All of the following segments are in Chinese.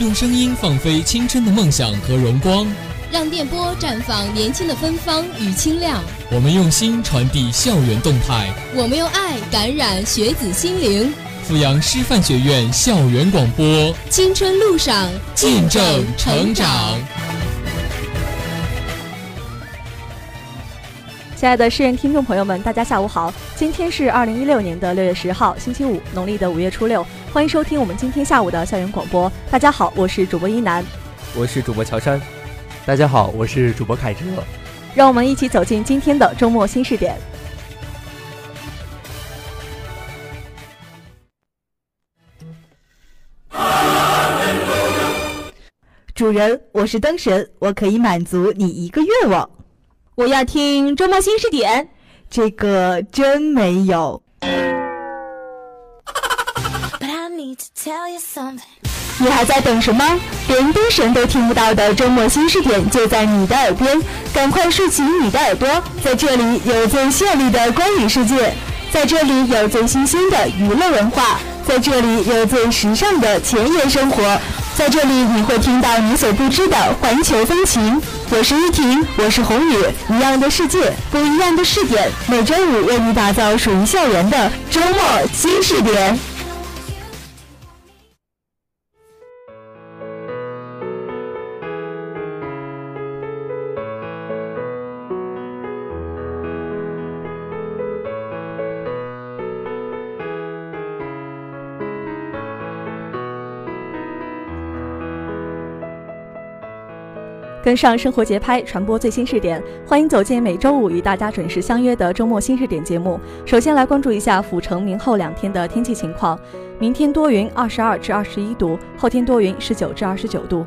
用声音放飞青春的梦想和荣光，让电波绽放年轻的芬芳与清亮。我们用心传递校园动态，我们用爱感染学子心灵。阜阳师范学院校园广播，青春路上见证成长。亲爱的诗人听众朋友们，大家下午好！今天是二零一六年的六月十号，星期五，农历的五月初六。欢迎收听我们今天下午的校园广播。大家好，我是主播一楠，我是主播乔山。大家好，我是主播凯哲。让我们一起走进今天的周末新视点。主人，我是灯神，我可以满足你一个愿望。我要听周末新视点。这个真没有。你还在等什么？连灯神都听不到的周末新视点就在你的耳边，赶快竖起你的耳朵，在这里有最绚丽的观影世界，在这里有最新鲜的娱乐文化，在这里有最时尚的前沿生活，在这里你会听到你所不知的环球风情。我是依婷，我是红雨，一样的世界，不一样的视点，每周五为你打造属于校园的周末新视点。跟上生活节拍，传播最新视点，欢迎走进每周五与大家准时相约的周末新视点节目。首先来关注一下阜城明后两天的天气情况：明天多云，二十二至二十一度；后天多云，十九至二十九度。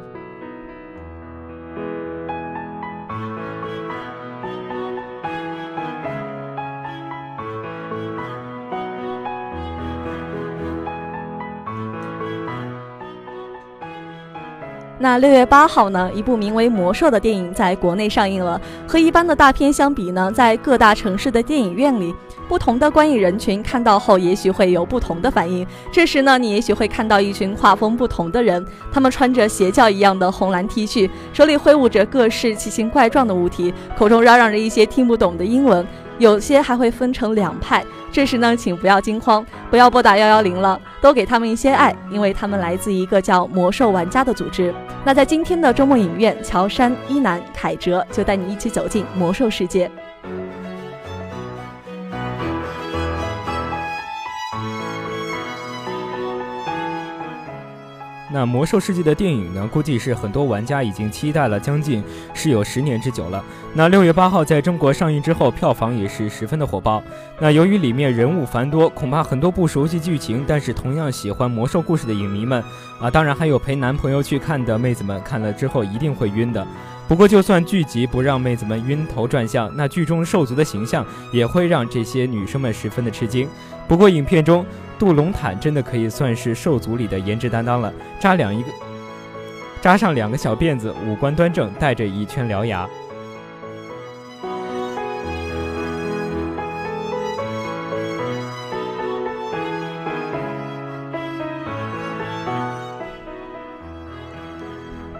那六月八号呢，一部名为《魔兽》的电影在国内上映了。和一般的大片相比呢，在各大城市的电影院里，不同的观影人群看到后也许会有不同的反应。这时呢，你也许会看到一群画风不同的人，他们穿着邪教一样的红蓝 T 恤，手里挥舞着各式奇形怪状的物体，口中嚷嚷着一些听不懂的英文。有些还会分成两派，这时呢，请不要惊慌，不要拨打幺幺零了，多给他们一些爱，因为他们来自一个叫“魔兽玩家”的组织。那在今天的周末影院，乔杉、一楠、凯哲就带你一起走进魔兽世界。那《魔兽世界》的电影呢？估计是很多玩家已经期待了将近是有十年之久了。那六月八号在中国上映之后，票房也是十分的火爆。那由于里面人物繁多，恐怕很多不熟悉剧情，但是同样喜欢魔兽故事的影迷们啊，当然还有陪男朋友去看的妹子们，看了之后一定会晕的。不过，就算剧集不让妹子们晕头转向，那剧中兽族的形象也会让这些女生们十分的吃惊。不过，影片中。杜隆坦真的可以算是兽族里的颜值担当了，扎两一个，扎上两个小辫子，五官端正，带着一圈獠牙。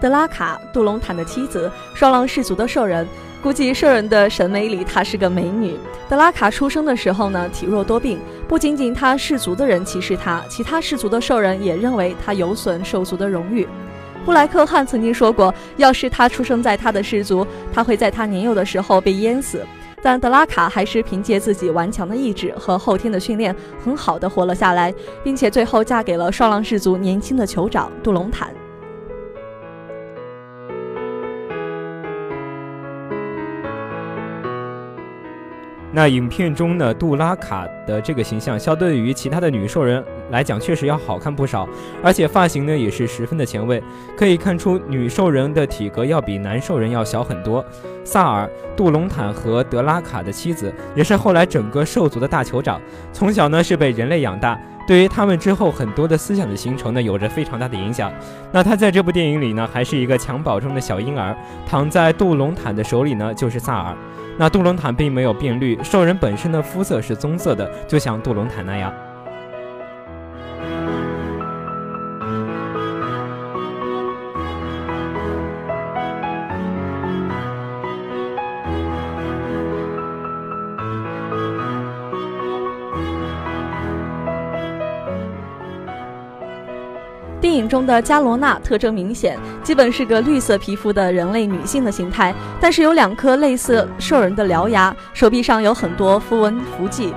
德拉卡，杜隆坦的妻子，双狼氏族的兽人。估计兽人的审美里，她是个美女。德拉卡出生的时候呢，体弱多病，不仅仅他氏族的人歧视她，其他氏族的兽人也认为她有损兽族的荣誉。布莱克汉曾经说过，要是他出生在他的氏族，他会在他年幼的时候被淹死。但德拉卡还是凭借自己顽强的意志和后天的训练，很好的活了下来，并且最后嫁给了双狼氏族年轻的酋长杜隆坦。那影片中呢，杜拉卡的这个形象，相对于其他的女兽人来讲，确实要好看不少，而且发型呢也是十分的前卫，可以看出女兽人的体格要比男兽人要小很多。萨尔、杜隆坦和德拉卡的妻子，也是后来整个兽族的大酋长，从小呢是被人类养大，对于他们之后很多的思想的形成呢，有着非常大的影响。那他在这部电影里呢，还是一个襁褓中的小婴儿，躺在杜隆坦的手里呢，就是萨尔。那杜隆坦并没有变绿，兽人本身的肤色是棕色的，就像杜隆坦那样。电影中的加罗娜特征明显，基本是个绿色皮肤的人类女性的形态，但是有两颗类似兽人的獠牙，手臂上有很多符文符迹。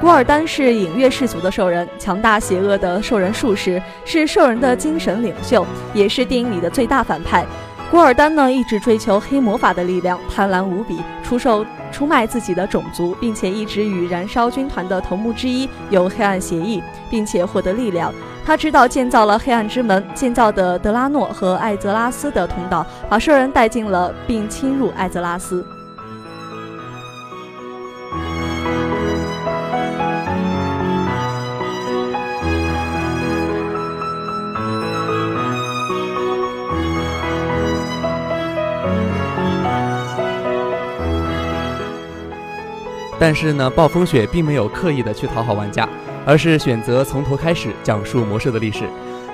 古尔丹是隐月氏族的兽人，强大邪恶的兽人术士，是兽人的精神领袖，也是电影里的最大反派。古尔丹呢，一直追求黑魔法的力量，贪婪无比，出售出卖自己的种族，并且一直与燃烧军团的头目之一有黑暗协议，并且获得力量。他知道建造了黑暗之门，建造的德拉诺和艾泽拉斯的通道，把兽人带进了并侵入艾泽拉斯。但是呢，暴风雪并没有刻意的去讨好玩家，而是选择从头开始讲述魔兽的历史。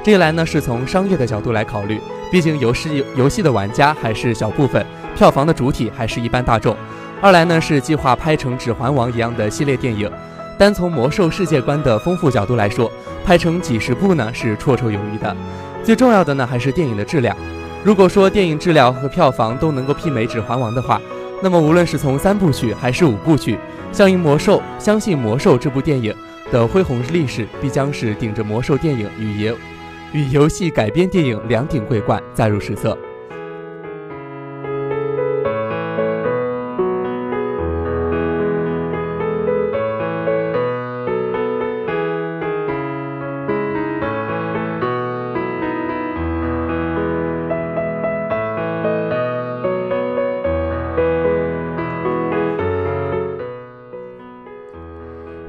这一来呢，是从商业的角度来考虑，毕竟游戏游戏的玩家还是小部分，票房的主体还是一般大众。二来呢，是计划拍成《指环王》一样的系列电影，单从魔兽世界观的丰富角度来说，拍成几十部呢是绰绰有余的。最重要的呢，还是电影的质量。如果说电影质量和票房都能够媲美《指环王》的话，那么无论是从三部曲还是五部曲，相应魔兽，相信魔兽这部电影的恢宏历史必将是顶着魔兽电影与游与游戏改编电影两顶桂冠载入史册。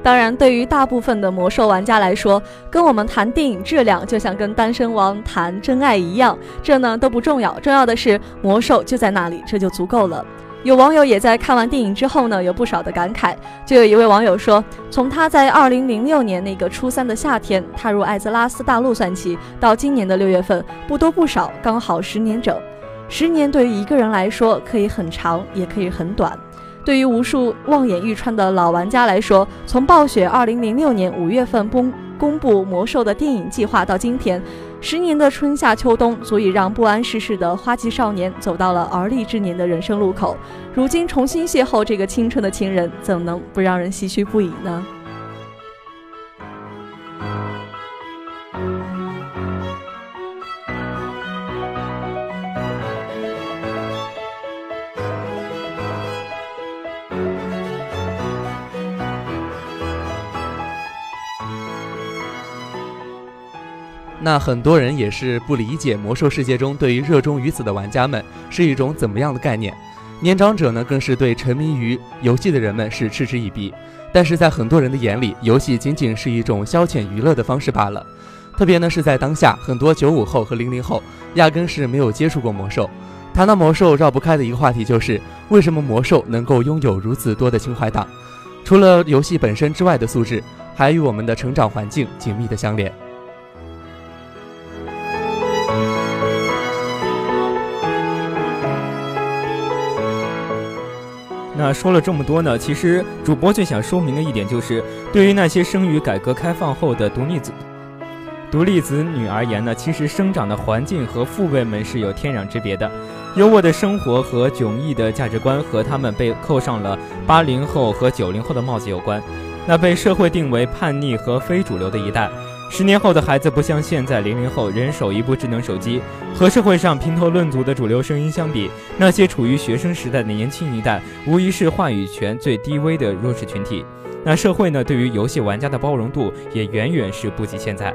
当然，对于大部分的魔兽玩家来说，跟我们谈电影质量，就像跟单身汪谈真爱一样，这呢都不重要，重要的是魔兽就在那里，这就足够了。有网友也在看完电影之后呢，有不少的感慨。就有一位网友说，从他在二零零六年那个初三的夏天踏入艾泽拉斯大陆算起，到今年的六月份，不多不少，刚好十年整。十年对于一个人来说，可以很长，也可以很短。对于无数望眼欲穿的老玩家来说，从暴雪二零零六年五月份公公布魔兽的电影计划到今天，十年的春夏秋冬，足以让不谙世事的花季少年走到了而立之年的人生路口。如今重新邂逅这个青春的情人，怎能不让人唏嘘不已呢？那很多人也是不理解魔兽世界中对于热衷于此的玩家们是一种怎么样的概念，年长者呢更是对沉迷于游戏的人们是嗤之以鼻。但是在很多人的眼里，游戏仅仅是一种消遣娱乐的方式罢了。特别呢是在当下，很多九五后和零零后压根是没有接触过魔兽。谈到魔兽，绕不开的一个话题就是为什么魔兽能够拥有如此多的情怀党？除了游戏本身之外的素质，还与我们的成长环境紧密的相连。那说了这么多呢，其实主播最想说明的一点就是，对于那些生于改革开放后的独立子、独立子女而言呢，其实生长的环境和父辈们是有天壤之别的。优渥的生活和迥异的价值观和他们被扣上了八零后和九零后的帽子有关。那被社会定为叛逆和非主流的一代。十年后的孩子不像现在零零后人手一部智能手机，和社会上评头论足的主流声音相比，那些处于学生时代的年轻一代，无疑是话语权最低微的弱势群体。那社会呢，对于游戏玩家的包容度也远远是不及现在。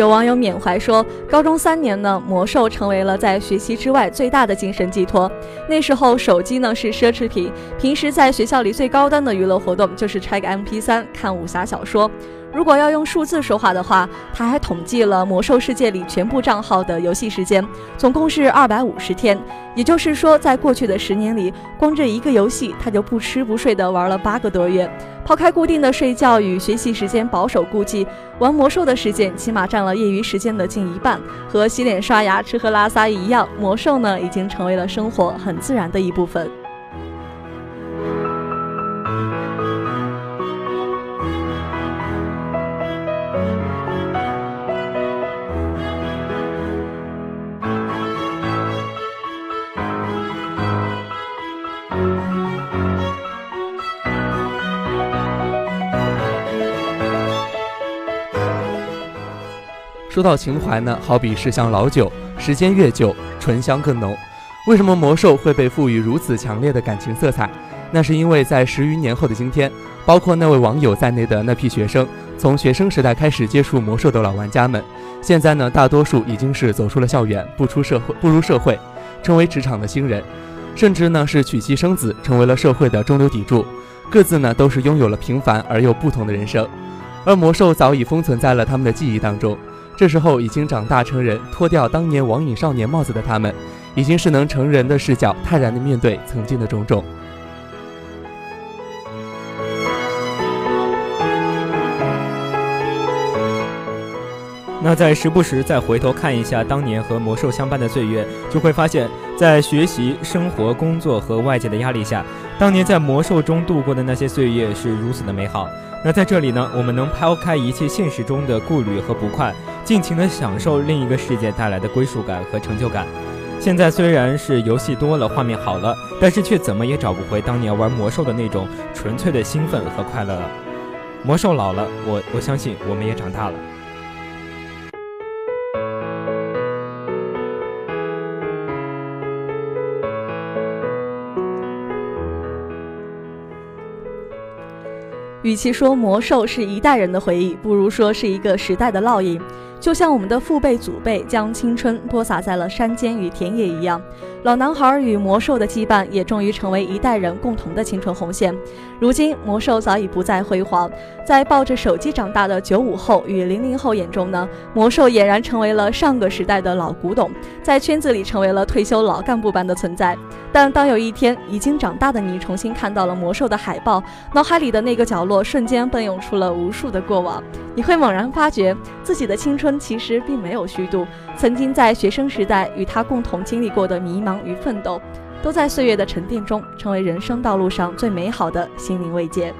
有网友缅怀说，高中三年呢，魔兽成为了在学习之外最大的精神寄托。那时候手机呢是奢侈品，平时在学校里最高端的娱乐活动就是拆个 MP3 看武侠小说。如果要用数字说话的话，他还统计了魔兽世界里全部账号的游戏时间，总共是二百五十天。也就是说，在过去的十年里，光这一个游戏，他就不吃不睡的玩了八个多月。抛开固定的睡觉与学习时间，保守估计，玩魔兽的时间起码占了业余时间的近一半。和洗脸刷牙、吃喝拉撒一样，魔兽呢，已经成为了生活很自然的一部分。说到情怀呢，好比是像老酒，时间越久，醇香更浓。为什么魔兽会被赋予如此强烈的感情色彩？那是因为在十余年后的今天，包括那位网友在内的那批学生，从学生时代开始接触魔兽的老玩家们，现在呢，大多数已经是走出了校园，不出社会，步入社会，成为职场的新人，甚至呢是娶妻生子，成为了社会的中流砥柱，各自呢都是拥有了平凡而又不同的人生，而魔兽早已封存在了他们的记忆当中。这时候已经长大成人，脱掉当年网瘾少年帽子的他们，已经是能成人的视角，泰然的面对曾经的种种。那在时不时再回头看一下当年和魔兽相伴的岁月，就会发现，在学习、生活、工作和外界的压力下，当年在魔兽中度过的那些岁月是如此的美好。那在这里呢，我们能抛开一切现实中的顾虑和不快，尽情的享受另一个世界带来的归属感和成就感。现在虽然是游戏多了，画面好了，但是却怎么也找不回当年玩魔兽的那种纯粹的兴奋和快乐了。魔兽老了，我我相信我们也长大了。与其说魔兽是一代人的回忆，不如说是一个时代的烙印。就像我们的父辈、祖辈将青春播撒在了山间与田野一样，老男孩与魔兽的羁绊也终于成为一代人共同的青春红线。如今，魔兽早已不再辉煌，在抱着手机长大的九五后与零零后眼中呢，魔兽俨然成为了上个时代的老古董，在圈子里成为了退休老干部般的存在。但当有一天已经长大的你重新看到了魔兽的海报，脑海里的那个角落瞬间奔涌出了无数的过往，你会猛然发觉自己的青春其实并没有虚度，曾经在学生时代与他共同经历过的迷茫与奋斗，都在岁月的沉淀中成为人生道路上最美好的心灵慰藉。